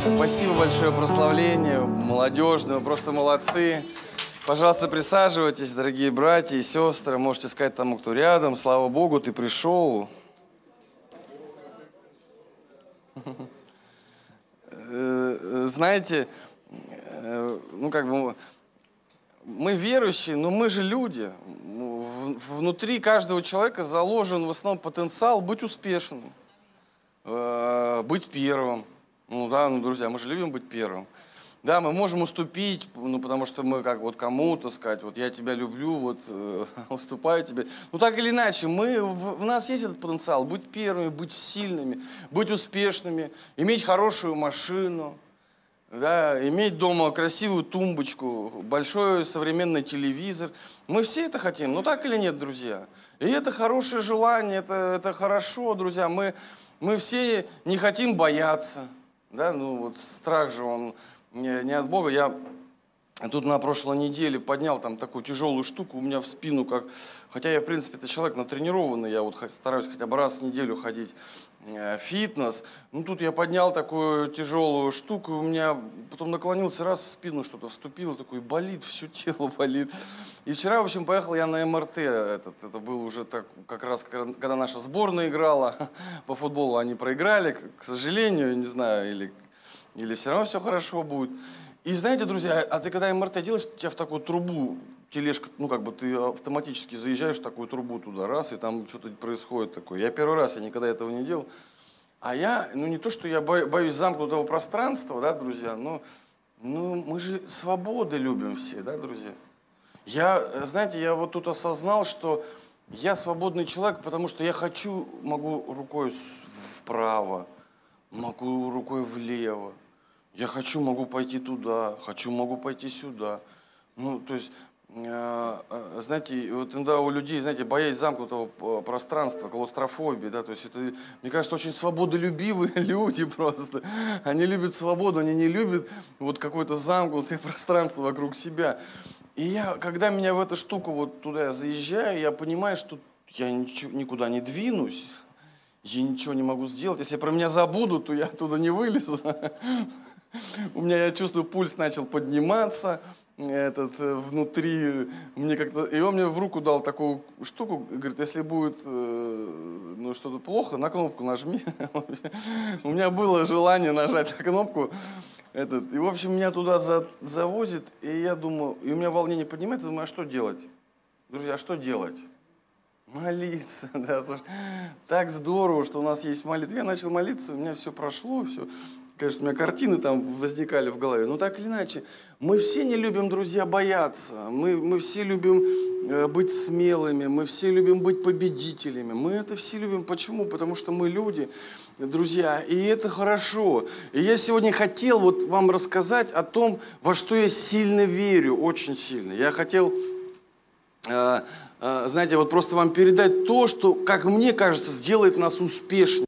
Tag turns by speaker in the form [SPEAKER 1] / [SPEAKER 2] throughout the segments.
[SPEAKER 1] Спасибо большое прославление, молодежное, вы просто молодцы. Пожалуйста, присаживайтесь, дорогие братья и сестры. Можете сказать тому, кто рядом. Слава Богу, ты пришел. Э, знаете, э, ну как бы мы верующие, но мы же люди. Внутри каждого человека заложен в основном потенциал быть успешным, э, быть первым. Ну да, ну, друзья, мы же любим быть первым. Да, мы можем уступить, ну, потому что мы как вот кому-то сказать, вот я тебя люблю, вот э, уступаю тебе. Ну, так или иначе, мы, в, в нас есть этот потенциал быть первыми, быть сильными, быть успешными, иметь хорошую машину, да, иметь дома красивую тумбочку, большой современный телевизор. Мы все это хотим, ну так или нет, друзья? И это хорошее желание, это, это хорошо, друзья. Мы, мы все не хотим бояться. Да, ну вот страх же, он не, не от Бога. Я тут на прошлой неделе поднял там такую тяжелую штуку у меня в спину, как, хотя я, в принципе, это человек натренированный, я вот стараюсь хотя бы раз в неделю ходить фитнес. Ну, тут я поднял такую тяжелую штуку, у меня потом наклонился, раз в спину что-то вступило, такой болит, все тело болит. И вчера, в общем, поехал я на МРТ, этот, это было уже так, как раз, когда наша сборная играла по футболу, они проиграли, к сожалению, не знаю, или, или все равно все хорошо будет. И знаете, друзья, а ты когда МРТ делаешь, тебя в такую трубу, тележка, ну как бы ты автоматически заезжаешь в такую трубу туда, раз, и там что-то происходит такое. Я первый раз, я никогда этого не делал. А я, ну не то, что я боюсь замкнутого пространства, да, друзья, но ну, мы же свободы любим все, да, друзья? Я, знаете, я вот тут осознал, что я свободный человек, потому что я хочу, могу рукой вправо, могу рукой влево. Я хочу, могу пойти туда, хочу, могу пойти сюда. Ну, то есть, знаете, вот иногда у людей, знаете, боязнь замкнутого пространства, клаустрофобия, да, то есть это, мне кажется, очень свободолюбивые люди просто. Они любят свободу, они не любят вот какое-то замкнутое пространство вокруг себя. И я, когда меня в эту штуку вот туда заезжаю, я понимаю, что я ничего, никуда не двинусь, я ничего не могу сделать. Если про меня забудут, то я оттуда не вылезу. У меня, я чувствую, пульс начал подниматься, этот, э, внутри, мне как-то, и он мне в руку дал такую штуку, говорит, если будет э, ну, что-то плохо, на кнопку нажми. У меня было желание нажать на кнопку, этот, и, в общем, меня туда за, завозит, и я думаю, и у меня волнение поднимается, думаю, а что делать? Друзья, а что делать? Молиться, да, слушай, так здорово, что у нас есть молитва. Я начал молиться, у меня все прошло, все. Конечно, у меня картины там возникали в голове, но так или иначе, мы все не любим, друзья, бояться, мы, мы все любим э, быть смелыми, мы все любим быть победителями, мы это все любим. Почему? Потому что мы люди, друзья, и это хорошо. И я сегодня хотел вот вам рассказать о том, во что я сильно верю, очень сильно. Я хотел, э, э, знаете, вот просто вам передать то, что, как мне кажется, сделает нас успешнее.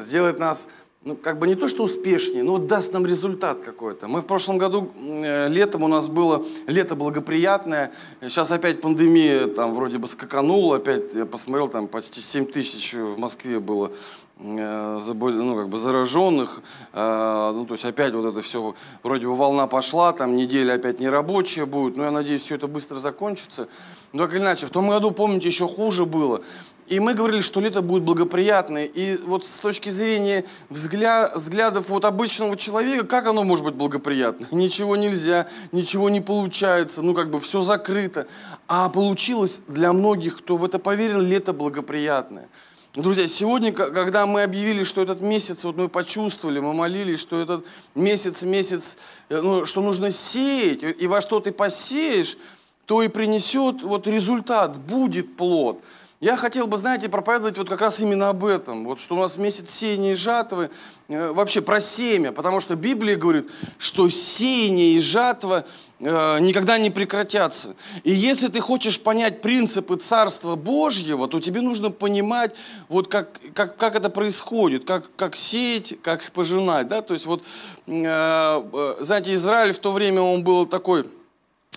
[SPEAKER 1] Сделает нас ну, как бы не то, что успешнее, но даст нам результат какой-то. Мы в прошлом году, э, летом у нас было лето благоприятное, сейчас опять пандемия там вроде бы скаканула, опять я посмотрел, там почти 7 тысяч в Москве было э, ну, как бы зараженных, э, ну, то есть опять вот это все, вроде бы волна пошла, там неделя опять нерабочая будет, но я надеюсь, все это быстро закончится. Но так или иначе, в том году, помните, еще хуже было. И мы говорили, что лето будет благоприятное. И вот с точки зрения взгляд, взглядов вот обычного человека, как оно может быть благоприятно? Ничего нельзя, ничего не получается, ну как бы все закрыто. А получилось для многих, кто в это поверил, лето благоприятное. Друзья, сегодня, когда мы объявили, что этот месяц, вот мы почувствовали, мы молились, что этот месяц, месяц, э, ну, что нужно сеять, и во что ты посеешь, то и принесет вот результат, будет плод. Я хотел бы, знаете, проповедовать вот как раз именно об этом. Вот что у нас месяц сеяния и жатвы, э, вообще про семя, потому что Библия говорит, что сеяние и жатва э, никогда не прекратятся. И если ты хочешь понять принципы Царства Божьего, то тебе нужно понимать, вот как, как, как это происходит, как, как сеять, как пожинать. Да? То есть вот, э, э знаете, Израиль в то время, он был такой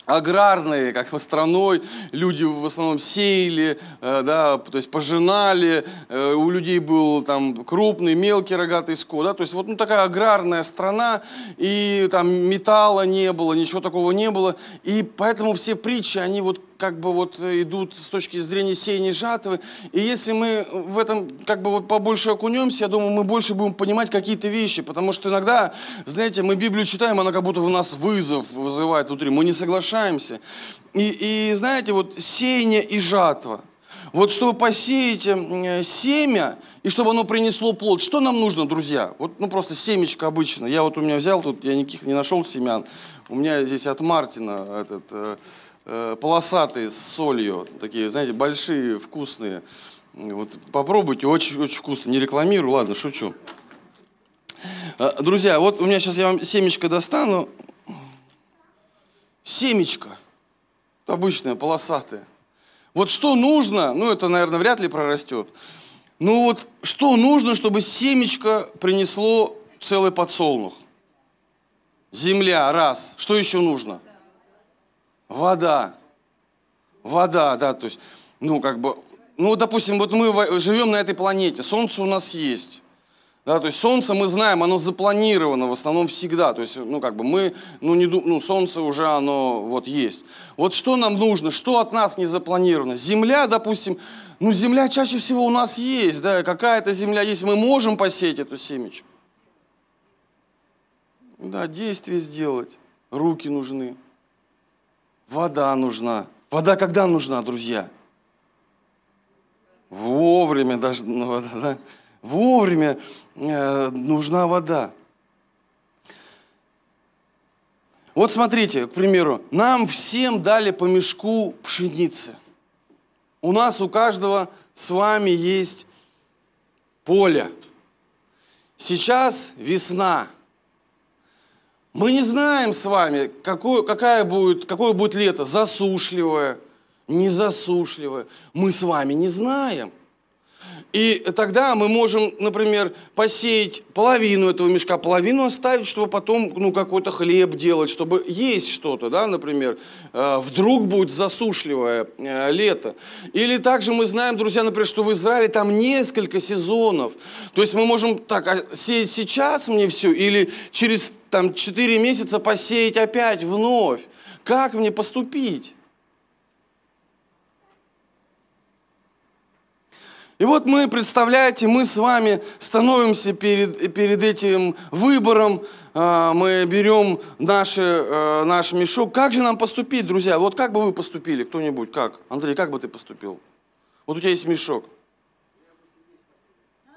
[SPEAKER 1] аграрной как бы страной, люди в основном сеяли, э, да, то есть пожинали, э, у людей был там крупный, мелкий рогатый скот, да, то есть вот ну, такая аграрная страна, и там металла не было, ничего такого не было, и поэтому все притчи, они вот как бы вот идут с точки зрения сеяния жатвы. И если мы в этом как бы вот побольше окунемся, я думаю, мы больше будем понимать какие-то вещи. Потому что иногда, знаете, мы Библию читаем, она как будто в нас вызов вызывает внутри. Мы не соглашаемся. И, и знаете, вот сеяние и жатва. Вот чтобы посеять э, семя, и чтобы оно принесло плод, что нам нужно, друзья? Вот, ну, просто семечко обычно. Я вот у меня взял тут, я никаких не нашел семян. У меня здесь от Мартина этот э, Э, полосатые с солью, такие, знаете, большие, вкусные. Вот попробуйте, очень, очень вкусно. Не рекламирую, ладно, шучу. Э, друзья, вот у меня сейчас я вам семечко достану. Семечко. Обычное, полосатое. Вот что нужно, ну это, наверное, вряд ли прорастет. Ну вот что нужно, чтобы семечко принесло целый подсолнух? Земля, раз. Что еще нужно? Вода. Вода, да, то есть, ну, как бы, ну, допустим, вот мы живем на этой планете, Солнце у нас есть. Да, то есть Солнце мы знаем, оно запланировано в основном всегда. То есть, ну, как бы мы, ну, не, ну, Солнце уже оно вот есть. Вот что нам нужно, что от нас не запланировано? Земля, допустим, ну, земля чаще всего у нас есть, да, какая-то земля есть, мы можем посеять эту семечку. Да, действие сделать, руки нужны. Вода нужна. Вода когда нужна, друзья? Вовремя даже ну, вода, да? Вовремя э, нужна вода. Вот смотрите, к примеру, нам всем дали по мешку пшеницы. У нас у каждого с вами есть поле. Сейчас весна – мы не знаем с вами, какое, какая будет, какое будет лето, засушливое, незасушливое. Мы с вами не знаем. И тогда мы можем, например, посеять половину этого мешка, половину оставить, чтобы потом ну, какой-то хлеб делать, чтобы есть что-то, да, например. Э, вдруг будет засушливое э, лето. Или также мы знаем, друзья, например, что в Израиле там несколько сезонов. То есть мы можем так, а сеять сейчас мне все, или через там 4 месяца посеять опять вновь. Как мне поступить? И вот мы, представляете, мы с вами становимся перед, перед этим выбором, а, мы берем наши, э, наш мешок. Как же нам поступить, друзья? Вот как бы вы поступили, кто-нибудь, как? Андрей, как бы ты поступил? Вот у тебя есть мешок.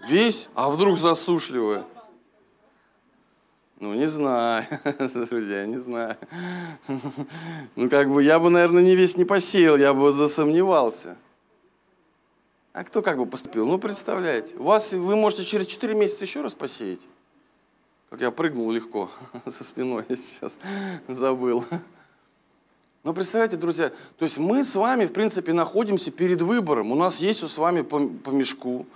[SPEAKER 1] Весь? А вдруг засушливое? Ну, не знаю, друзья, не знаю. Ну, как бы я бы, наверное, не весь не посеял, я бы засомневался. А кто как бы поступил? Ну, представляете, вас, вы можете через 4 месяца еще раз посеять. Как я прыгнул легко со спиной, я сейчас забыл. Но представляете, друзья, то есть мы с вами, в принципе, находимся перед выбором. У нас есть с вами по, по мешку.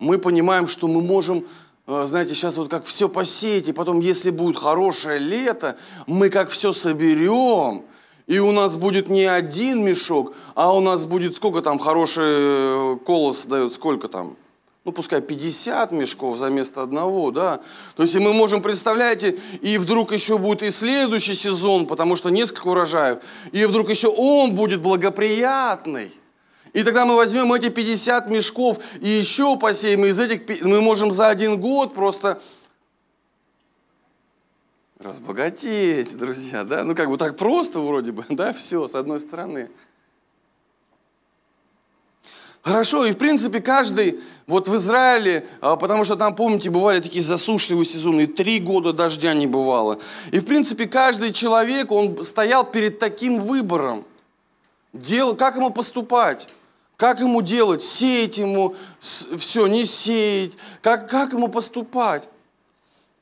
[SPEAKER 1] Мы понимаем, что мы можем, э, знаете, сейчас вот как все посеять, и потом, если будет хорошее лето, мы как все соберем, и у нас будет не один мешок, а у нас будет сколько там хороший э, колос дает, сколько там? Ну, пускай 50 мешков за место одного, да. То есть и мы можем, представляете, и вдруг еще будет и следующий сезон, потому что несколько урожаев, и вдруг еще он будет благоприятный. И тогда мы возьмем эти 50 мешков и еще посеем, и из этих мы можем за один год просто разбогатеть, друзья, да? Ну, как бы так просто вроде бы, да, все, с одной стороны. Хорошо, и в принципе каждый, вот в Израиле, а, потому что там, помните, бывали такие засушливые сезоны, и три года дождя не бывало. И в принципе каждый человек, он стоял перед таким выбором, дел, как ему поступать. Как ему делать? Сеять ему все, не сеять? Как, как ему поступать?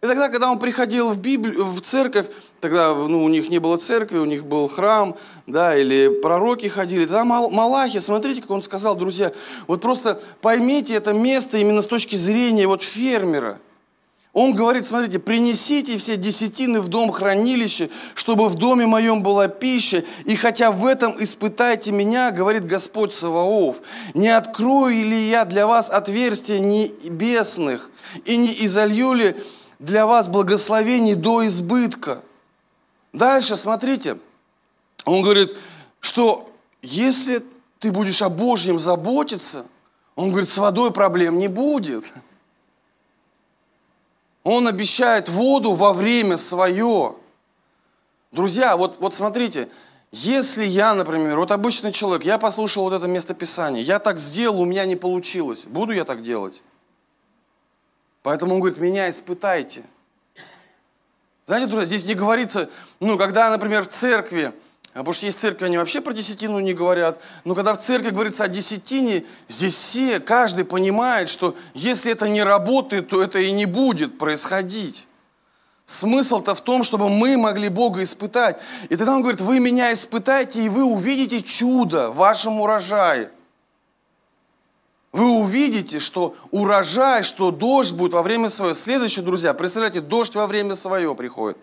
[SPEAKER 1] И тогда, когда он приходил в, Библию, в церковь, тогда ну, у них не было церкви, у них был храм, да, или пророки ходили. Тогда Малахи, смотрите, как он сказал, друзья, вот просто поймите это место именно с точки зрения вот фермера. Он говорит, смотрите, принесите все десятины в дом хранилища, чтобы в доме моем была пища, и хотя в этом испытайте меня, говорит Господь Саваоф, не открою ли я для вас отверстия небесных, и не изолью ли для вас благословений до избытка. Дальше, смотрите, он говорит, что если ты будешь о Божьем заботиться, он говорит, с водой проблем не будет. Он обещает воду во время свое. Друзья, вот, вот смотрите, если я, например, вот обычный человек, я послушал вот это местописание, я так сделал, у меня не получилось, буду я так делать? Поэтому он говорит, меня испытайте. Знаете, друзья, здесь не говорится, ну, когда, например, в церкви, а потому что есть церкви, они вообще про десятину не говорят. Но когда в церкви говорится о десятине, здесь все, каждый понимает, что если это не работает, то это и не будет происходить. Смысл-то в том, чтобы мы могли Бога испытать. И тогда он говорит, вы меня испытайте, и вы увидите чудо в вашем урожае. Вы увидите, что урожай, что дождь будет во время свое. Следующее, друзья, представляете, дождь во время свое приходит.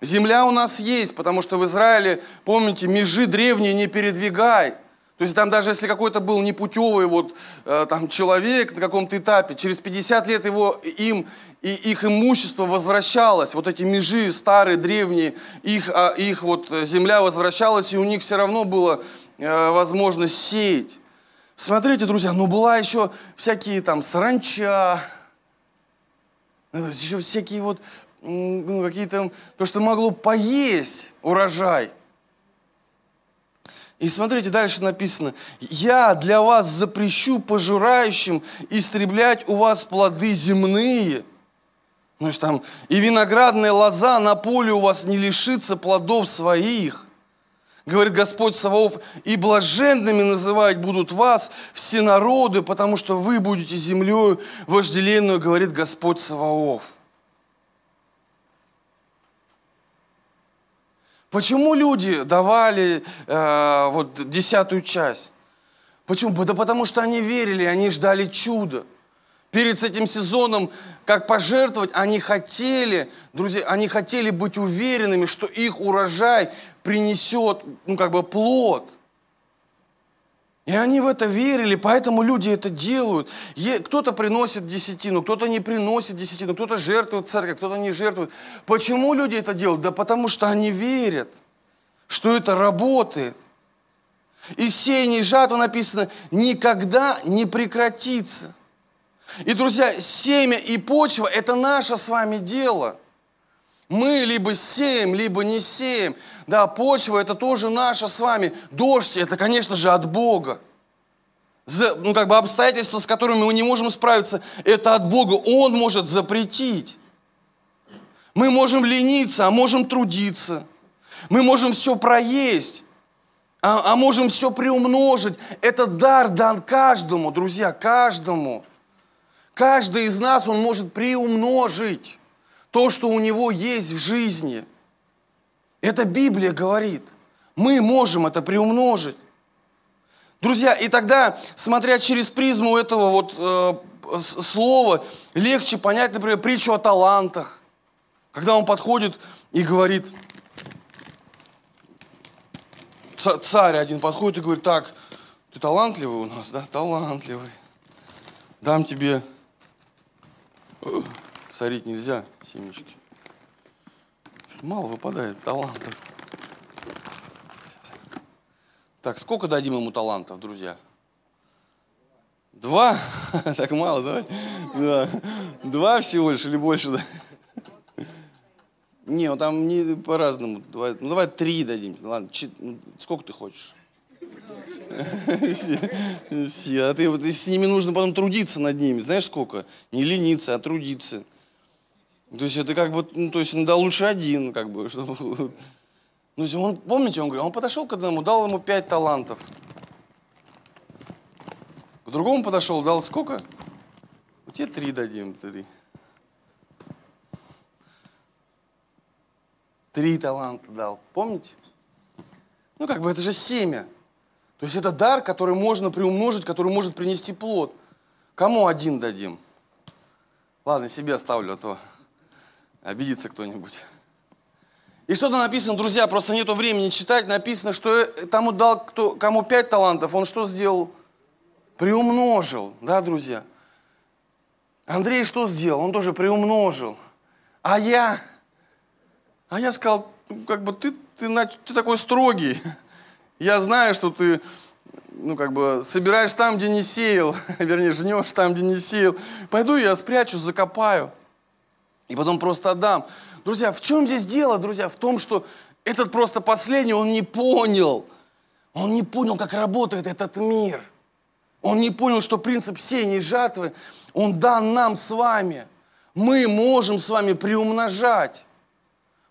[SPEAKER 1] Земля у нас есть, потому что в Израиле, помните, межи древние не передвигай. То есть там даже если какой-то был непутевый вот, э, там, человек на каком-то этапе, через 50 лет его, им и их имущество возвращалось, вот эти межи старые, древние, их, а, их вот земля возвращалась, и у них все равно была э, возможность сеять. Смотрите, друзья, ну была еще всякие там саранча, еще всякие вот ну, какие-то, то, что могло поесть урожай. И смотрите, дальше написано, «Я для вас запрещу пожирающим истреблять у вас плоды земные». Ну, там, «И виноградная лоза на поле у вас не лишится плодов своих». Говорит Господь Саваоф, «И блаженными называть будут вас все народы, потому что вы будете землею вожделенную, говорит Господь Саваоф». Почему люди давали э, вот десятую часть? Почему? Да потому что они верили, они ждали чуда. Перед этим сезоном, как пожертвовать, они хотели, друзья, они хотели быть уверенными, что их урожай принесет, ну, как бы плод. И они в это верили, поэтому люди это делают. Кто-то приносит десятину, кто-то не приносит десятину, кто-то жертвует церковь, кто-то не жертвует. Почему люди это делают? Да потому что они верят, что это работает. И сеяние и жатва написано никогда не прекратится. И, друзья, семя и почва – это наше с вами дело. Мы либо сеем, либо не сеем. Да, почва – это тоже наша с вами. Дождь – это, конечно же, от Бога. За, ну, как бы обстоятельства, с которыми мы не можем справиться, это от Бога. Он может запретить. Мы можем лениться, а можем трудиться. Мы можем все проесть, а, а можем все приумножить. Это дар дан каждому, друзья, каждому. Каждый из нас, он может приумножить то, что у него есть в жизни – это Библия говорит. Мы можем это приумножить. Друзья, и тогда, смотря через призму этого вот э, слова, легче понять, например, притчу о талантах. Когда он подходит и говорит, царь один подходит и говорит, так, ты талантливый у нас, да? Талантливый. Дам тебе... Царить нельзя, семечки. Мало выпадает талантов. Так, сколько дадим ему талантов, друзья? Два? Так мало, давай. Два. Два всего лишь или больше? Да? Не, ну там не по-разному. Ну давай три дадим. Ладно, чет, ну, сколько ты хочешь? А ты вот с ними нужно потом трудиться над ними. Знаешь сколько? Не лениться, а трудиться. То есть это как бы, ну, то есть, ну, да, лучше один, как бы, чтобы... Ну, он, помните, он говорил, он подошел к одному, дал ему пять талантов. К другому подошел, дал сколько? У тебя три дадим, три. Три таланта дал, помните? Ну, как бы это же семя. То есть это дар, который можно приумножить, который может принести плод. Кому один дадим? Ладно, себе оставлю, а то обидится кто-нибудь. И что-то написано, друзья, просто нету времени читать, написано, что тому дал, кто, кому пять талантов, он что сделал? Приумножил, да, друзья? Андрей что сделал? Он тоже приумножил. А я? А я сказал, ну, как бы ты, ты, ты такой строгий. Я знаю, что ты ну, как бы, собираешь там, где не сеял, вернее, жнешь там, где не сеял. Пойду я спрячу, закопаю. И потом просто отдам. Друзья, в чем здесь дело, друзья? В том, что этот просто последний, он не понял. Он не понял, как работает этот мир. Он не понял, что принцип сеяния и жатвы, он дан нам с вами. Мы можем с вами приумножать.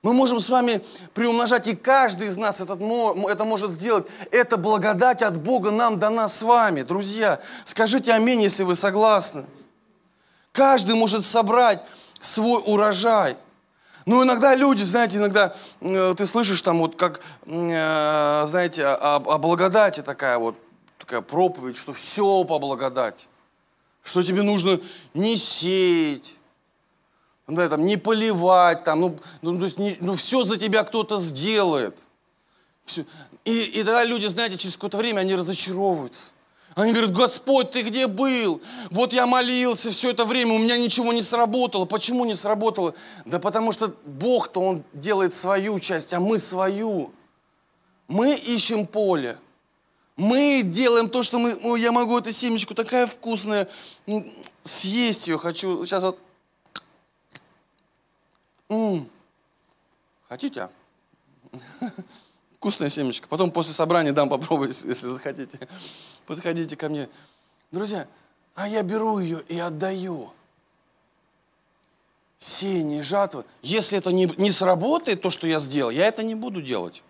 [SPEAKER 1] Мы можем с вами приумножать, и каждый из нас этот, это может сделать. Это благодать от Бога нам дана с вами. Друзья, скажите аминь, если вы согласны. Каждый может собрать свой урожай. Ну, иногда люди, знаете, иногда э, ты слышишь там вот как, э, знаете, о, о благодати такая вот, такая проповедь, что все по благодати. Что тебе нужно не сеять, да, там, не поливать, там, ну, ну, то есть не, ну все за тебя кто-то сделает. Все. И, и тогда люди, знаете, через какое-то время они разочаровываются. Они говорят, Господь, ты где был? Вот я молился все это время, у меня ничего не сработало. Почему не сработало? Да потому что Бог-то, Он делает свою часть, а мы свою. Мы ищем поле. Мы делаем то, что мы... Ну, я могу эту семечку такая вкусная, съесть ее хочу. Сейчас вот... М-м. Хотите? Вкусная семечка. Потом после собрания дам попробовать, если захотите подходите ко мне. Друзья, а я беру ее и отдаю. Сеяние, жатва. Если это не, не сработает, то, что я сделал, я это не буду делать.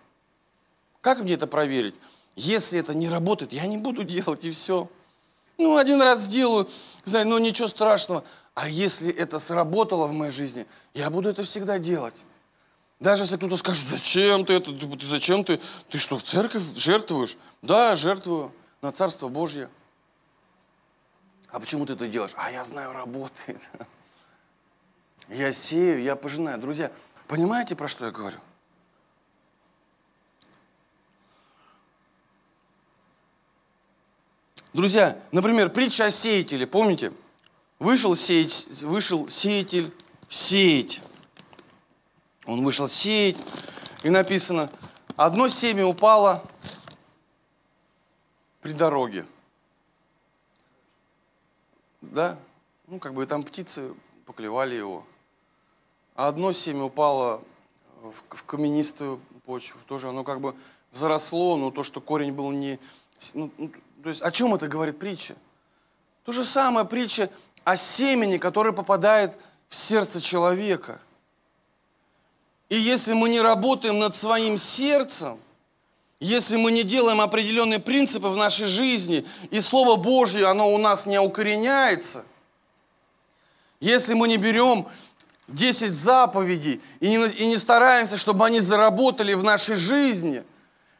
[SPEAKER 1] Как мне это проверить? Если это не работает, я не буду делать, и все. Ну, один раз сделаю, знаете, ну ничего страшного. А если это сработало в моей жизни, я буду это всегда делать. Даже если кто-то скажет, зачем ты это, ты, зачем ты, ты что, в церковь жертвуешь? Да, жертвую на Царство Божье. А почему ты это делаешь? А я знаю, работает. Я сею, я пожинаю. Друзья, понимаете, про что я говорю? Друзья, например, притча о сеятеле, помните? Вышел, сеять, вышел сеятель сеять. Он вышел сеять, и написано, одно семя упало при дороге. Да? Ну, как бы там птицы поклевали его. А одно семя упало в, в каменистую почву. Тоже оно как бы заросло, но то, что корень был не... Ну, ну, то есть о чем это говорит притча? То же самое притча о семени, которое попадает в сердце человека. И если мы не работаем над своим сердцем, если мы не делаем определенные принципы в нашей жизни, и Слово Божье, оно у нас не укореняется, если мы не берем 10 заповедей и не, и не стараемся, чтобы они заработали в нашей жизни,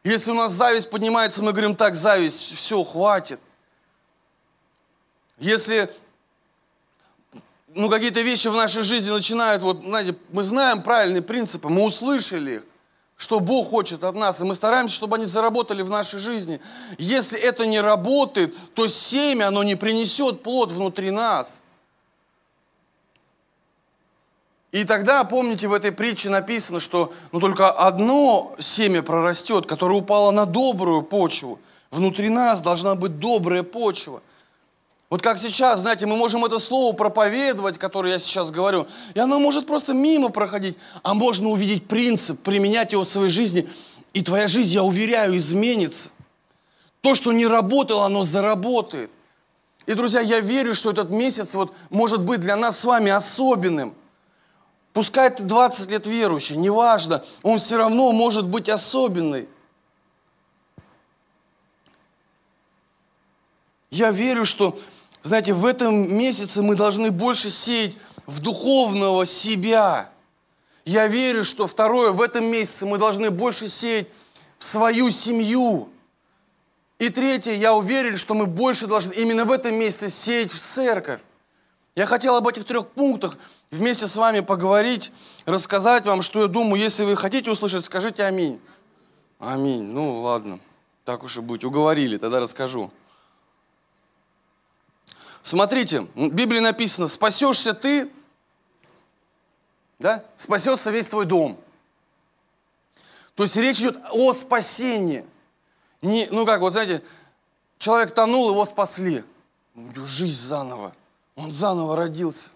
[SPEAKER 1] если у нас зависть поднимается, мы говорим, так, зависть, все, хватит. Если ну, какие-то вещи в нашей жизни начинают, вот, знаете, мы знаем правильные принципы, мы услышали их, что Бог хочет от нас, и мы стараемся, чтобы они заработали в нашей жизни. Если это не работает, то семя, оно не принесет плод внутри нас. И тогда, помните, в этой притче написано, что ну, только одно семя прорастет, которое упало на добрую почву. Внутри нас должна быть добрая почва – вот как сейчас, знаете, мы можем это слово проповедовать, которое я сейчас говорю, и оно может просто мимо проходить, а можно увидеть принцип, применять его в своей жизни, и твоя жизнь, я уверяю, изменится. То, что не работало, оно заработает. И, друзья, я верю, что этот месяц вот может быть для нас с вами особенным. Пускай ты 20 лет верующий, неважно, он все равно может быть особенный. Я верю, что знаете, в этом месяце мы должны больше сеять в духовного себя. Я верю, что второе, в этом месяце мы должны больше сеять в свою семью. И третье, я уверен, что мы больше должны именно в этом месяце сеять в церковь. Я хотел об этих трех пунктах вместе с вами поговорить, рассказать вам, что я думаю. Если вы хотите услышать, скажите аминь. Аминь. Ну, ладно. Так уж и быть. Уговорили, тогда расскажу. Смотрите, в Библии написано, спасешься ты, да, спасется весь твой дом. То есть речь идет о спасении. Не, ну как, вот знаете, человек тонул, его спасли. Жизнь заново. Он заново родился.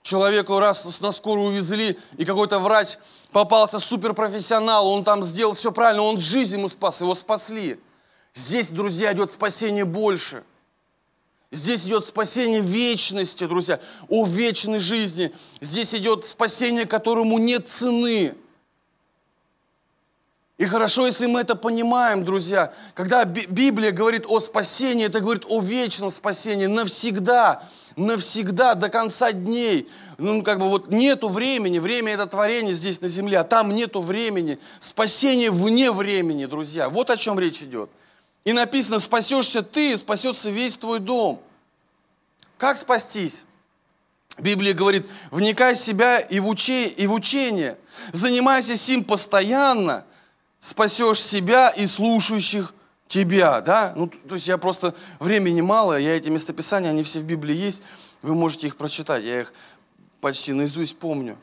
[SPEAKER 1] Человеку раз на скорую увезли, и какой-то врач попался суперпрофессионал, он там сделал все правильно, он жизнь ему спас, его спасли. Здесь, друзья, идет спасение больше. Здесь идет спасение вечности, друзья, о вечной жизни. Здесь идет спасение, которому нет цены. И хорошо, если мы это понимаем, друзья. Когда Библия говорит о спасении, это говорит о вечном спасении навсегда, навсегда, до конца дней. Ну, как бы вот нету времени, время это творение здесь на земле, а там нету времени. Спасение вне времени, друзья. Вот о чем речь идет. И написано, спасешься ты, спасется весь твой дом. Как спастись? Библия говорит, вникай в себя и в, уче, и в учение. Занимайся сим постоянно – спасешь себя и слушающих тебя, да? Ну, то есть я просто, времени мало, я эти местописания, они все в Библии есть, вы можете их прочитать, я их почти наизусть помню.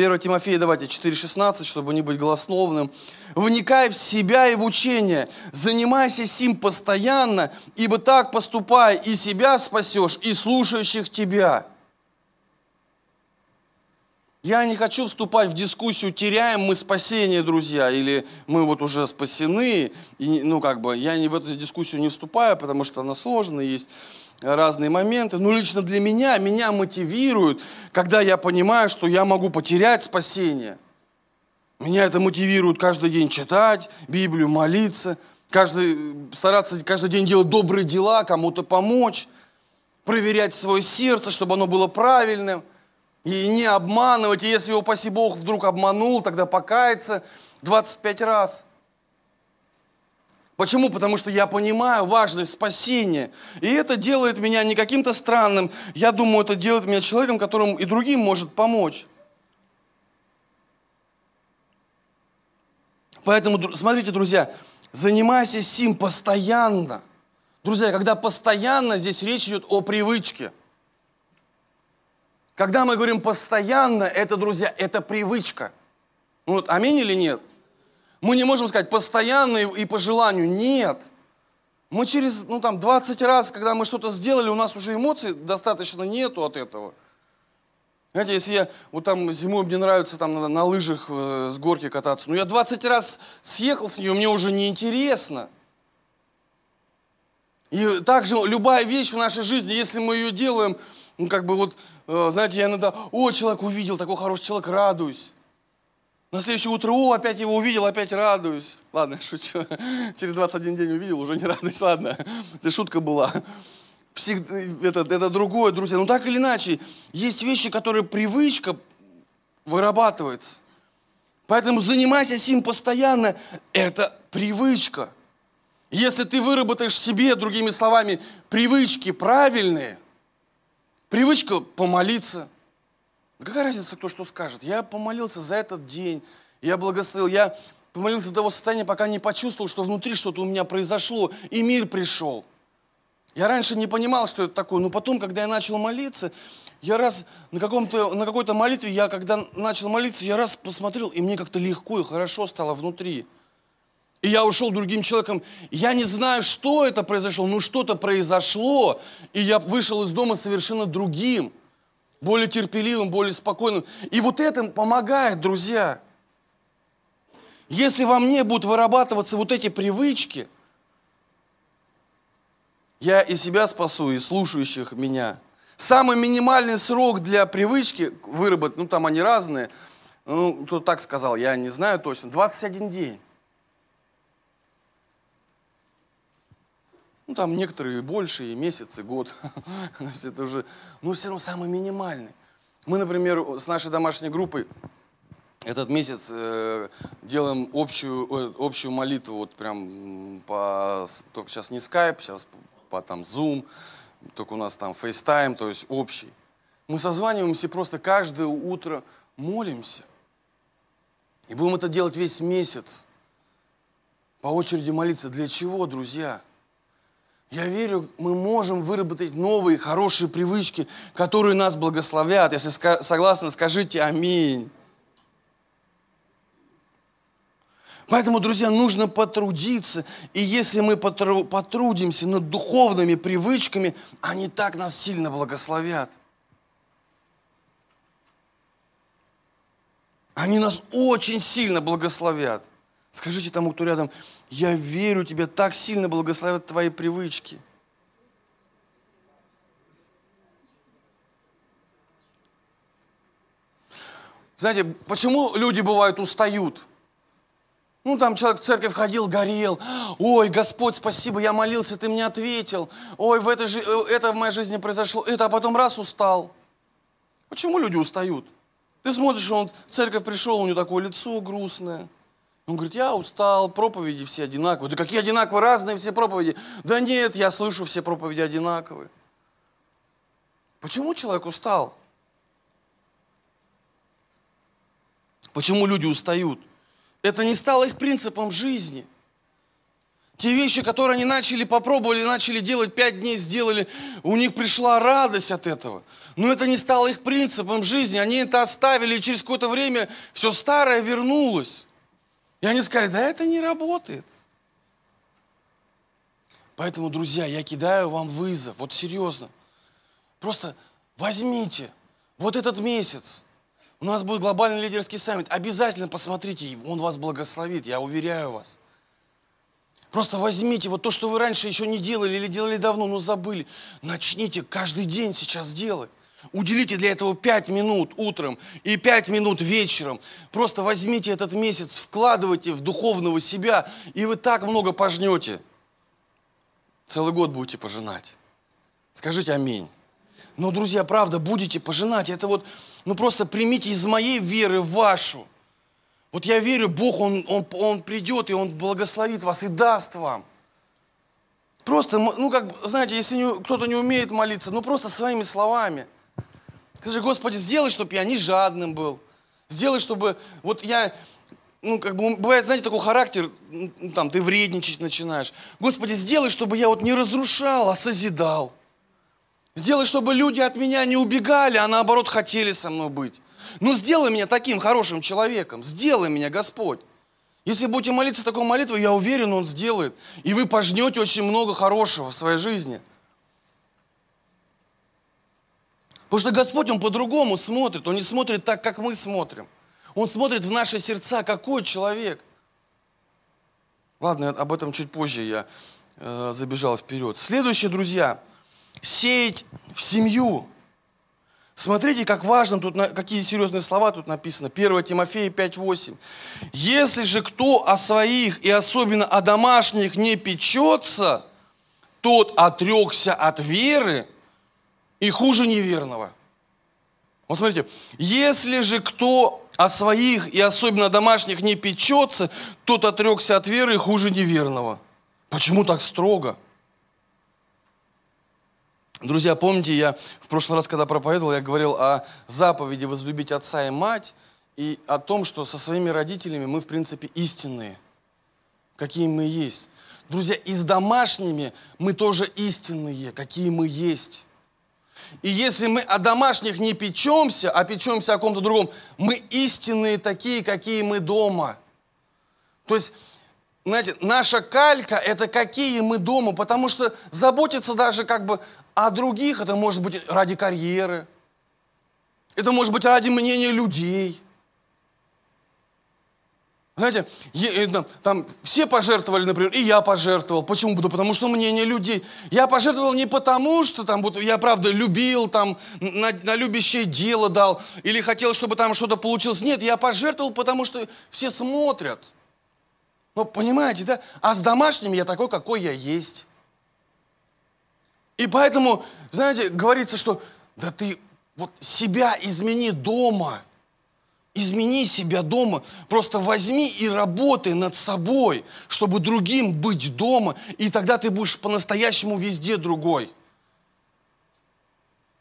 [SPEAKER 1] 1 Тимофея, давайте, 4,16, чтобы не быть голословным. «Вникай в себя и в учение, занимайся сим постоянно, ибо так поступая и себя спасешь, и слушающих тебя». Я не хочу вступать в дискуссию, теряем мы спасение, друзья, или мы вот уже спасены. И, ну, как бы, я не в эту дискуссию не вступаю, потому что она сложная, есть разные моменты. Но лично для меня, меня мотивирует, когда я понимаю, что я могу потерять спасение. Меня это мотивирует каждый день читать Библию, молиться, каждый, стараться каждый день делать добрые дела, кому-то помочь, проверять свое сердце, чтобы оно было правильным – и не обманывать. И если, упаси Бог, вдруг обманул, тогда покаяться 25 раз. Почему? Потому что я понимаю важность спасения. И это делает меня не каким-то странным. Я думаю, это делает меня человеком, которому и другим может помочь. Поэтому, смотрите, друзья, занимайся сим постоянно. Друзья, когда постоянно, здесь речь идет о привычке – когда мы говорим постоянно, это, друзья, это привычка. Ну, вот, аминь или нет? Мы не можем сказать постоянно и, по желанию. Нет. Мы через, ну там, 20 раз, когда мы что-то сделали, у нас уже эмоций достаточно нету от этого. Знаете, если я, вот там зимой мне нравится там на, на лыжах э, с горки кататься, ну я 20 раз съехал с нее, мне уже неинтересно. И также любая вещь в нашей жизни, если мы ее делаем, ну как бы вот Э, знаете, я иногда, о, человек увидел, такой хороший человек, радуюсь. На следующее утро, о, опять его увидел, опять радуюсь. Ладно, шучу. Через 21 день увидел, уже не радуюсь. Ладно, это шутка была. Всегда, это, это другое, друзья. Но так или иначе, есть вещи, которые привычка вырабатывается. Поэтому занимайся сим постоянно. Это привычка. Если ты выработаешь себе, другими словами, привычки правильные – Привычка помолиться. Какая разница, кто что скажет? Я помолился за этот день, я благословил, я помолился до того состояния, пока не почувствовал, что внутри что-то у меня произошло, и мир пришел. Я раньше не понимал, что это такое, но потом, когда я начал молиться, я раз на, каком-то, на какой-то молитве, я когда начал молиться, я раз посмотрел, и мне как-то легко и хорошо стало внутри. И я ушел другим человеком. Я не знаю, что это произошло, но что-то произошло. И я вышел из дома совершенно другим, более терпеливым, более спокойным. И вот это помогает, друзья. Если во мне будут вырабатываться вот эти привычки, я и себя спасу, и слушающих меня. Самый минимальный срок для привычки выработать, ну там они разные, ну кто так сказал, я не знаю точно, 21 день. Ну, там некоторые больше, и месяц, и год. это уже, ну, все равно самый минимальный. Мы, например, с нашей домашней группой этот месяц э, делаем общую, э, общую молитву, вот прям по, только сейчас не скайп, сейчас по там Zoom, только у нас там FaceTime, то есть общий. Мы созваниваемся и просто каждое утро молимся. И будем это делать весь месяц. По очереди молиться. Для чего, друзья? Я верю, мы можем выработать новые хорошие привычки, которые нас благословят. Если согласны, скажите аминь. Поэтому, друзья, нужно потрудиться. И если мы потрудимся над духовными привычками, они так нас сильно благословят. Они нас очень сильно благословят. Скажите тому, кто рядом, я верю, тебя так сильно благословят твои привычки. Знаете, почему люди бывают устают? Ну, там человек в церковь ходил, горел. Ой, Господь, спасибо, я молился, ты мне ответил. Ой, в этой э, это в моей жизни произошло, это, а потом раз устал. Почему люди устают? Ты смотришь, он в церковь пришел, у него такое лицо грустное. Он говорит, я устал, проповеди все одинаковые. Да какие одинаковые, разные все проповеди. Да нет, я слышу все проповеди одинаковые. Почему человек устал? Почему люди устают? Это не стало их принципом жизни. Те вещи, которые они начали, попробовали, начали делать, пять дней сделали, у них пришла радость от этого. Но это не стало их принципом жизни. Они это оставили, и через какое-то время все старое вернулось. И они сказали, да это не работает. Поэтому, друзья, я кидаю вам вызов, вот серьезно. Просто возьмите вот этот месяц, у нас будет глобальный лидерский саммит. Обязательно посмотрите, он вас благословит, я уверяю вас. Просто возьмите вот то, что вы раньше еще не делали или делали давно, но забыли. Начните каждый день сейчас делать. Уделите для этого 5 минут утром и 5 минут вечером. Просто возьмите этот месяц, вкладывайте в духовного себя, и вы так много пожнете. Целый год будете пожинать. Скажите аминь. Но, друзья, правда, будете пожинать. Это вот, ну просто примите из моей веры вашу. Вот я верю, Бог, Он, он, он придет, и Он благословит вас и даст вам. Просто, ну как, знаете, если кто-то не умеет молиться, ну просто своими словами. Скажи, Господи, сделай, чтобы я не жадным был. Сделай, чтобы вот я, ну как бы, бывает, знаете, такой характер, ну, там, ты вредничать начинаешь. Господи, сделай, чтобы я вот не разрушал, а созидал. Сделай, чтобы люди от меня не убегали, а наоборот хотели со мной быть. Ну, сделай меня таким хорошим человеком. Сделай меня, Господь. Если будете молиться такой молитвой, я уверен, Он сделает. И вы пожнете очень много хорошего в своей жизни. Потому что Господь, Он по-другому смотрит. Он не смотрит так, как мы смотрим. Он смотрит в наши сердца, какой человек. Ладно, об этом чуть позже я э, забежал вперед. Следующее, друзья, сеять в семью. Смотрите, как важно тут, какие серьезные слова тут написаны. 1 Тимофея 5.8. «Если же кто о своих и особенно о домашних не печется, тот отрекся от веры и хуже неверного». Вот смотрите, если же кто о своих и особенно домашних не печется, тот отрекся от веры и хуже неверного. Почему так строго? Друзья, помните, я в прошлый раз, когда проповедовал, я говорил о заповеди возлюбить отца и мать и о том, что со своими родителями мы, в принципе, истинные, какие мы есть. Друзья, и с домашними мы тоже истинные, какие мы есть. И если мы о домашних не печемся, а печемся о ком-то другом, мы истинные такие, какие мы дома. То есть знаете, наша калька – это какие мы дома, потому что заботиться даже как бы о других, это может быть ради карьеры, это может быть ради мнения людей. Знаете, э, там все пожертвовали, например, и я пожертвовал. Почему? Да потому что мнение людей. Я пожертвовал не потому, что там, вот, я правда любил, там, на, на любящее дело дал, или хотел, чтобы там что-то получилось. Нет, я пожертвовал, потому что все смотрят. Ну, понимаете, да? А с домашним я такой, какой я есть. И поэтому, знаете, говорится, что да ты вот себя измени дома. Измени себя дома. Просто возьми и работай над собой, чтобы другим быть дома. И тогда ты будешь по-настоящему везде другой.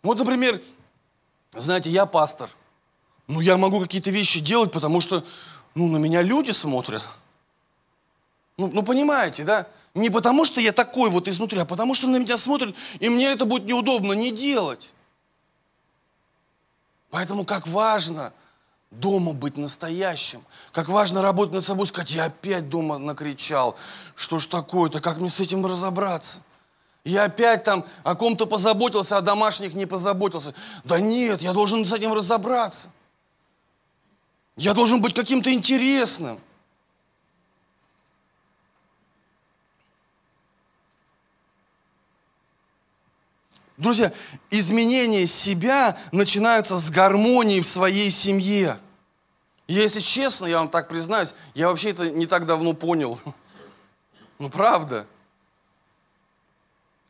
[SPEAKER 1] Вот, например, знаете, я пастор. Ну, я могу какие-то вещи делать, потому что, ну, на меня люди смотрят. Ну, ну, понимаете, да? Не потому, что я такой вот изнутри, а потому, что на меня смотрят, и мне это будет неудобно не делать. Поэтому как важно дома быть настоящим, как важно работать над собой, сказать, я опять дома накричал, что ж такое-то, как мне с этим разобраться? Я опять там о ком-то позаботился, а домашних не позаботился. Да нет, я должен с этим разобраться. Я должен быть каким-то интересным. Друзья, изменение себя начинаются с гармонии в своей семье. если честно, я вам так признаюсь, я вообще это не так давно понял. Ну, правда.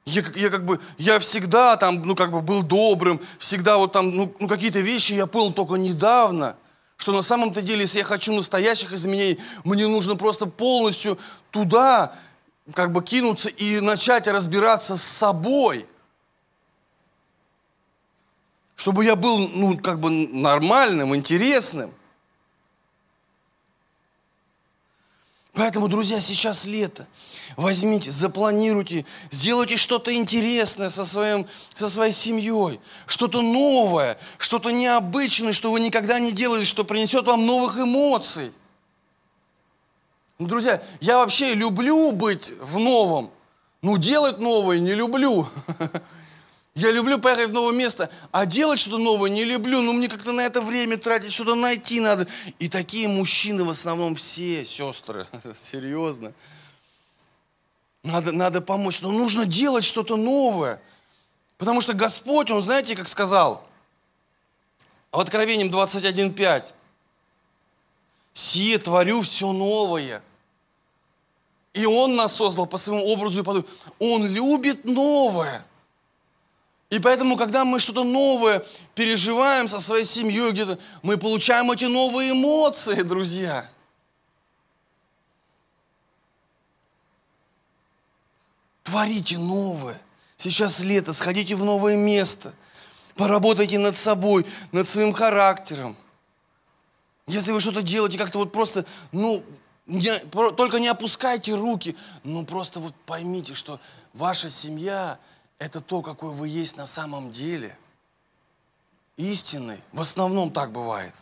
[SPEAKER 1] Я, я как бы, я всегда там, ну, как бы был добрым, всегда вот там, ну, ну какие-то вещи я понял только недавно, что на самом-то деле, если я хочу настоящих изменений, мне нужно просто полностью туда, как бы кинуться и начать разбираться с собой – чтобы я был, ну, как бы нормальным, интересным. Поэтому, друзья, сейчас лето. Возьмите, запланируйте, сделайте что-то интересное со, своим, со своей семьей, что-то новое, что-то необычное, что вы никогда не делали, что принесет вам новых эмоций. Друзья, я вообще люблю быть в новом, но делать новое не люблю. Я люблю поехать в новое место, а делать что-то новое не люблю. Ну, мне как-то на это время тратить, что-то найти надо. И такие мужчины в основном все, сестры, серьезно. Надо, надо помочь. Но нужно делать что-то новое. Потому что Господь, Он, знаете, как сказал, в Откровением 21.5, «Сие творю все новое». И Он нас создал по своему образу и подобию. Он любит новое. И поэтому, когда мы что-то новое переживаем со своей семьей где-то, мы получаем эти новые эмоции, друзья. Творите новое. Сейчас лето, сходите в новое место. Поработайте над собой, над своим характером. Если вы что-то делаете как-то вот просто, ну, не, только не опускайте руки, но просто вот поймите, что ваша семья – это то, какой вы есть на самом деле. Истинный. В основном так бывает.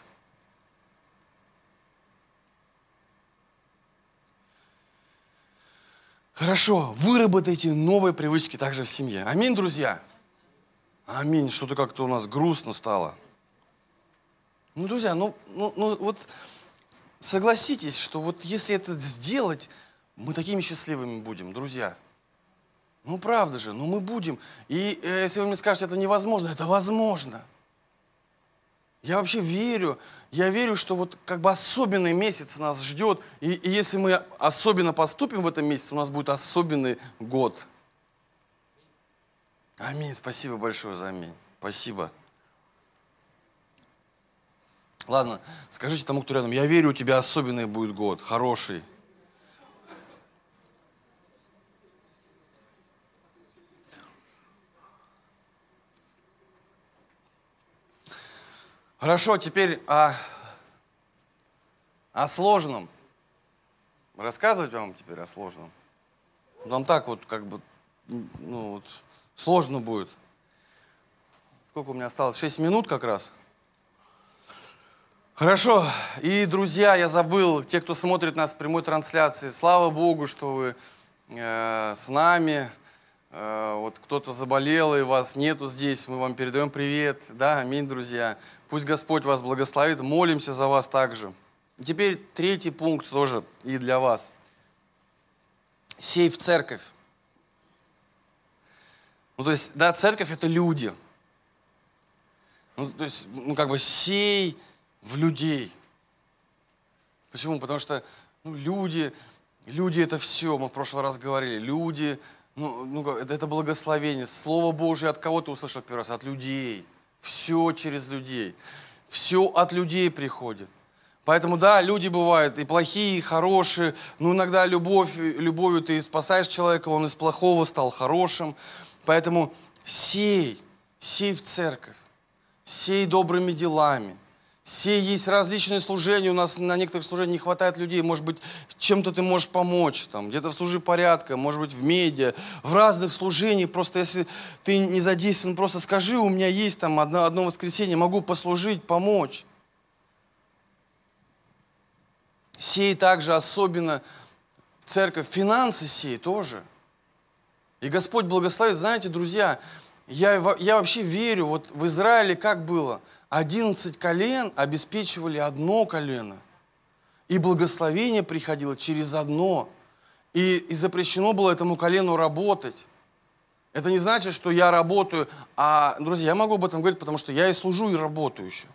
[SPEAKER 1] Хорошо, выработайте новые привычки также в семье. Аминь, друзья. Аминь. Что-то как-то у нас грустно стало. Ну, друзья, ну, ну, ну вот согласитесь, что вот если это сделать, мы такими счастливыми будем, друзья. Ну, правда же, ну мы будем. И э, если вы мне скажете, это невозможно, это возможно. Я вообще верю, я верю, что вот как бы особенный месяц нас ждет. И, и если мы особенно поступим в этом месяце, у нас будет особенный год. Аминь. Спасибо большое за аминь. Спасибо. Ладно, скажите тому, кто рядом, я верю, у тебя особенный будет год, хороший. Хорошо, теперь о, о сложном. Рассказывать вам теперь о сложном. Там так вот как бы, ну вот, сложно будет. Сколько у меня осталось? Шесть минут как раз. Хорошо. И, друзья, я забыл, те, кто смотрит нас в прямой трансляции, слава Богу, что вы э, с нами. Э, вот кто-то заболел и вас нету здесь, мы вам передаем привет. Да, аминь, друзья. Пусть Господь вас благословит. Молимся за вас также. Теперь третий пункт тоже и для вас. Сей в церковь. Ну, то есть, да, церковь – это люди. Ну, то есть, ну, как бы сей в людей. Почему? Потому что ну, люди, люди – это все. Мы в прошлый раз говорили. Люди, ну, ну это, благословение. Слово Божие от кого ты услышал первый раз? От людей. Все через людей. Все от людей приходит. Поэтому, да, люди бывают и плохие, и хорошие. Но иногда любовь, любовью ты спасаешь человека, он из плохого стал хорошим. Поэтому сей сей в церковь, сей добрыми делами, сей есть различные служения. У нас на некоторых служениях не хватает людей. Может быть, чем-то ты можешь помочь. Там, где-то в службе порядка, может быть, в медиа, в разных служениях. Просто если ты не задействован, просто скажи, у меня есть там одно, одно воскресенье, могу послужить, помочь. Сей также особенно в церковь, финансы сей тоже. И Господь благословит. Знаете, друзья, я, я вообще верю, вот в Израиле как было? 11 колен обеспечивали одно колено. И благословение приходило через одно. И, и запрещено было этому колену работать. Это не значит, что я работаю, а, друзья, я могу об этом говорить, потому что я и служу, и работаю еще.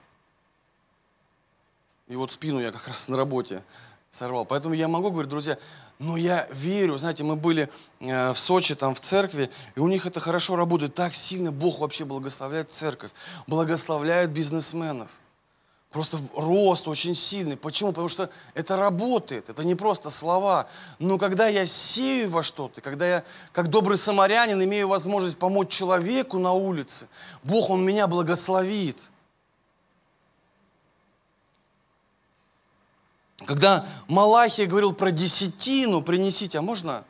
[SPEAKER 1] И вот спину я как раз на работе сорвал. Поэтому я могу говорить, друзья, но я верю, знаете, мы были э, в Сочи, там в церкви, и у них это хорошо работает. Так сильно Бог вообще благословляет церковь, благословляет бизнесменов. Просто рост очень сильный. Почему? Потому что это работает, это не просто слова. Но когда я сею во что-то, когда я, как добрый самарянин, имею возможность помочь человеку на улице, Бог, Он меня благословит – Когда Малахия говорил про десятину, принесите, а можно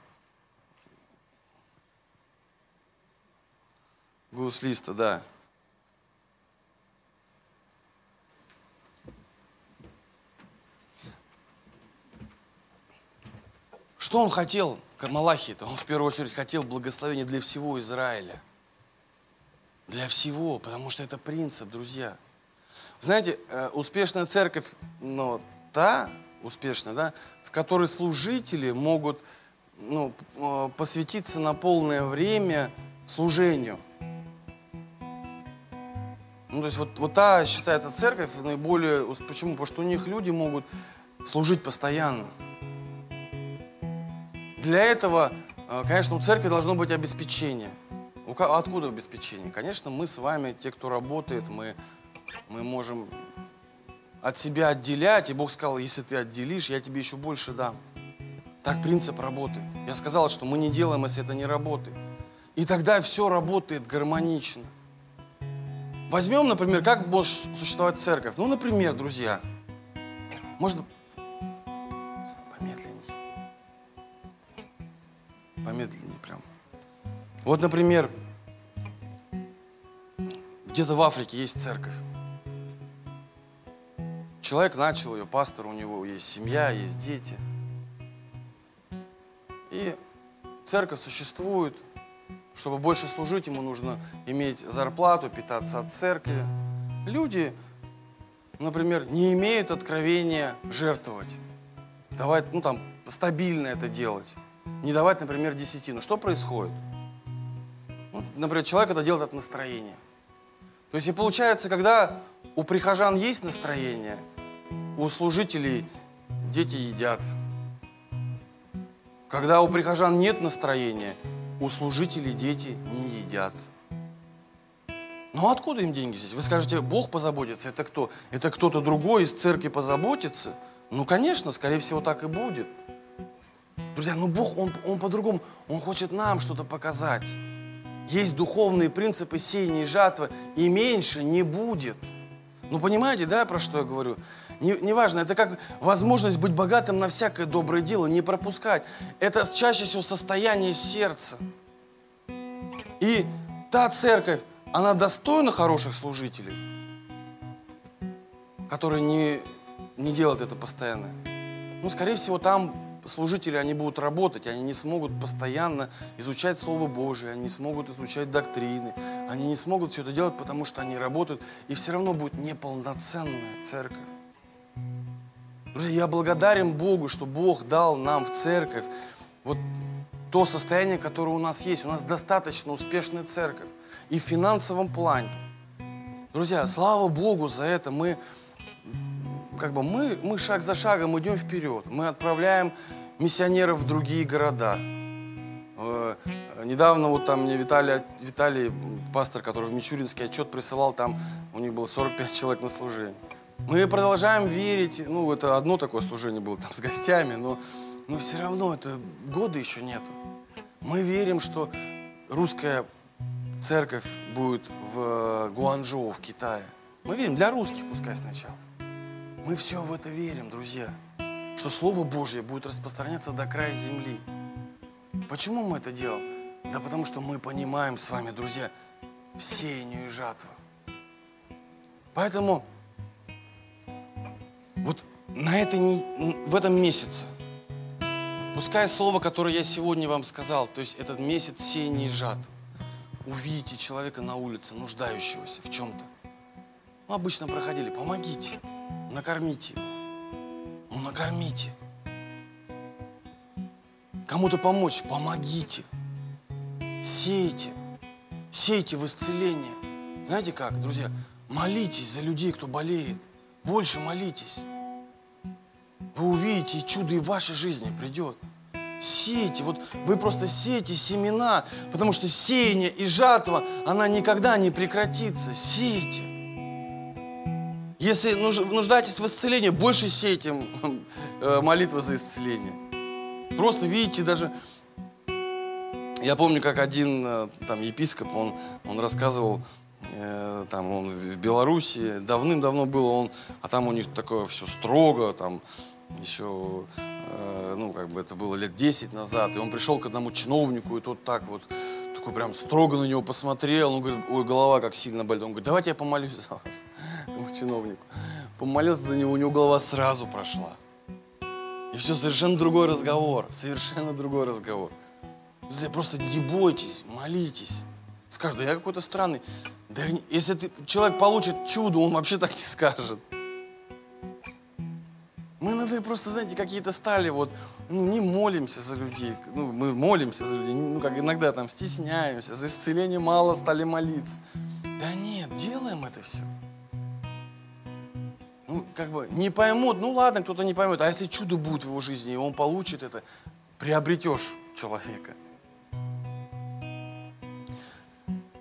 [SPEAKER 1] гуслиста, да. Что он хотел, Малахий-то? Он в первую очередь хотел благословения для всего Израиля. Для всего, потому что это принцип, друзья. Знаете, э, успешная церковь, ну, та успешная, да, в которой служители могут ну, э, посвятиться на полное время служению. Ну, то есть вот, вот та считается церковь наиболее... Почему? Потому что у них люди могут служить постоянно. Для этого, э, конечно, у церкви должно быть обеспечение. Откуда обеспечение? Конечно, мы с вами, те, кто работает, мы, мы можем от себя отделять, и Бог сказал, если ты отделишь, я тебе еще больше дам. Так принцип работает. Я сказал, что мы не делаем, если это не работает. И тогда все работает гармонично. Возьмем, например, как может существовать церковь. Ну, например, друзья, можно помедленнее. Помедленнее прям. Вот, например, где-то в Африке есть церковь. Человек начал ее, пастор, у него есть семья, есть дети. И церковь существует, чтобы больше служить, ему нужно иметь зарплату, питаться от церкви. Люди, например, не имеют откровения жертвовать, давать, ну там, стабильно это делать. Не давать, например, десятину. Что происходит? Ну, например, человек это делает от настроения. То есть и получается, когда у прихожан есть настроение – у служителей дети едят. Когда у прихожан нет настроения, у служителей дети не едят. Ну откуда им деньги взять? Вы скажете, Бог позаботится. Это кто? Это кто-то другой из церкви позаботится? Ну, конечно, скорее всего, так и будет. Друзья, ну Бог, Он, он по-другому, Он хочет нам что-то показать. Есть духовные принципы сеяния и жатвы, и меньше не будет. Ну, понимаете, да, про что я говорю? Неважно, не это как возможность быть богатым на всякое доброе дело, не пропускать. Это чаще всего состояние сердца. И та церковь, она достойна хороших служителей, которые не, не делают это постоянно. Ну, скорее всего, там служители, они будут работать, они не смогут постоянно изучать Слово Божие, они не смогут изучать доктрины, они не смогут все это делать, потому что они работают, и все равно будет неполноценная церковь. Друзья, я благодарен Богу, что Бог дал нам в церковь вот то состояние, которое у нас есть. У нас достаточно успешная церковь и в финансовом плане. Друзья, слава Богу за это. Мы, как бы, мы, мы шаг за шагом идем вперед. Мы отправляем миссионеров в другие города. Э, недавно вот там мне Виталий, Виталий, пастор, который в Мичуринский отчет присылал, там у них было 45 человек на служении. Мы продолжаем верить, ну, это одно такое служение было там с гостями, но, но все равно это года еще нету. Мы верим, что русская церковь будет в Гуанчжоу, в Китае. Мы верим, для русских пускай сначала. Мы все в это верим, друзья, что Слово Божье будет распространяться до края земли. Почему мы это делаем? Да потому что мы понимаем с вами, друзья, сеянию и жатва. Поэтому вот на этой, в этом месяце, пускай слово, которое я сегодня вам сказал, то есть этот месяц сеяния и жатвы, увидите человека на улице, нуждающегося в чем-то. Ну, обычно проходили, помогите, накормите его. Ну, накормите. Кому-то помочь, помогите. Сейте. Сейте в исцеление. Знаете как, друзья? Молитесь за людей, кто болеет. Больше молитесь. Вы увидите, и чудо и в вашей жизни придет. Сейте, вот вы просто сейте семена, потому что сеяние и жатва, она никогда не прекратится. Сейте. Если нуждаетесь в исцелении, больше сейте э, молитвы за исцеление. Просто видите, даже я помню, как один э, там епископ, он, он рассказывал, там он в Беларуси, давным-давно было он, а там у них такое все строго, там еще, э, ну, как бы это было лет 10 назад, и он пришел к одному чиновнику, и тот так вот, такой прям строго на него посмотрел, он говорит, ой, голова как сильно болит. Он говорит, давайте я помолюсь за вас, тому чиновнику. Помолился за него, у него голова сразу прошла. И все, совершенно другой разговор, совершенно другой разговор. Просто не бойтесь, молитесь. Скажут, да я какой-то странный. Да если ты, человек получит чудо, он вообще так не скажет. Мы иногда просто, знаете, какие-то стали вот, ну, не молимся за людей. Ну, мы молимся за людей, ну, как иногда там стесняемся, за исцеление мало стали молиться. Да нет, делаем это все. Ну, как бы не поймут, ну ладно, кто-то не поймет. А если чудо будет в его жизни, и он получит это, приобретешь человека.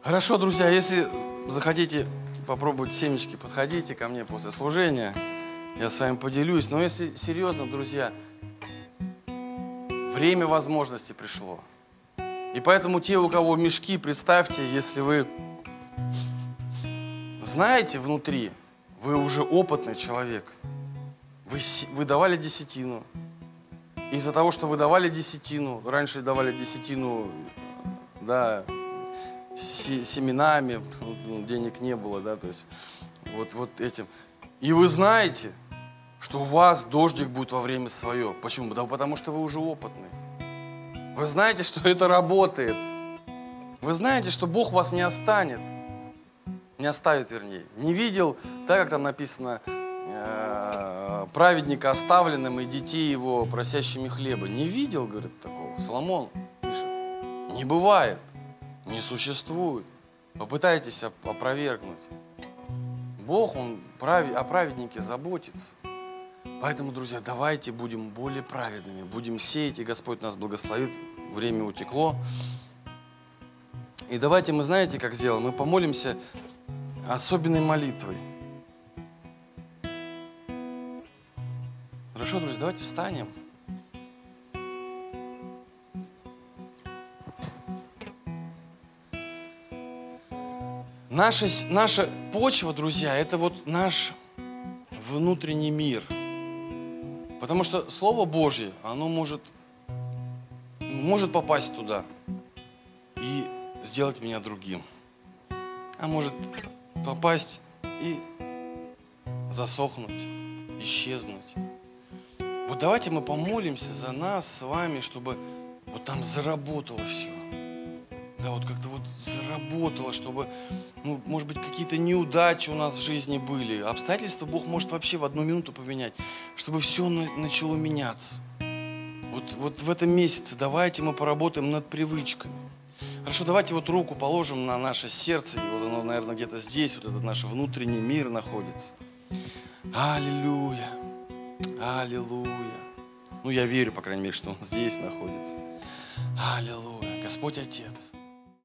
[SPEAKER 1] Хорошо, друзья, если захотите попробовать семечки, подходите ко мне после служения я с вами поделюсь. Но если серьезно, друзья, время возможности пришло. И поэтому те, у кого мешки, представьте, если вы знаете внутри, вы уже опытный человек, вы, вы давали десятину. Из-за того, что вы давали десятину, раньше давали десятину, да, семенами, ну, денег не было, да, то есть вот, вот этим. И вы знаете, что у вас дождик будет во время свое. Почему? Да потому что вы уже опытный. Вы знаете, что это работает. Вы знаете, что Бог вас не останет. Не оставит, вернее. Не видел, так как там написано, э, праведника оставленным и детей его просящими хлеба. Не видел, говорит, такого. Соломон пишет. Не бывает, не существует. Попытайтесь опровергнуть. Бог, Он о праведнике заботится. Поэтому, друзья, давайте будем более праведными, будем сеять, и Господь нас благословит. Время утекло. И давайте мы, знаете, как сделаем? Мы помолимся особенной молитвой. Хорошо, друзья, давайте встанем. Наша, наша почва, друзья, это вот наш внутренний мир – Потому что Слово Божье, оно может, может попасть туда и сделать меня другим. А может попасть и засохнуть, исчезнуть. Вот давайте мы помолимся за нас с вами, чтобы вот там заработало все да, вот как-то вот заработало, чтобы, ну, может быть, какие-то неудачи у нас в жизни были. Обстоятельства Бог может вообще в одну минуту поменять, чтобы все начало меняться. Вот, вот в этом месяце давайте мы поработаем над привычками. Хорошо, давайте вот руку положим на наше сердце, и вот оно, наверное, где-то здесь, вот этот наш внутренний мир находится. Аллилуйя, аллилуйя. Ну, я верю, по крайней мере, что он здесь находится. Аллилуйя. Господь Отец.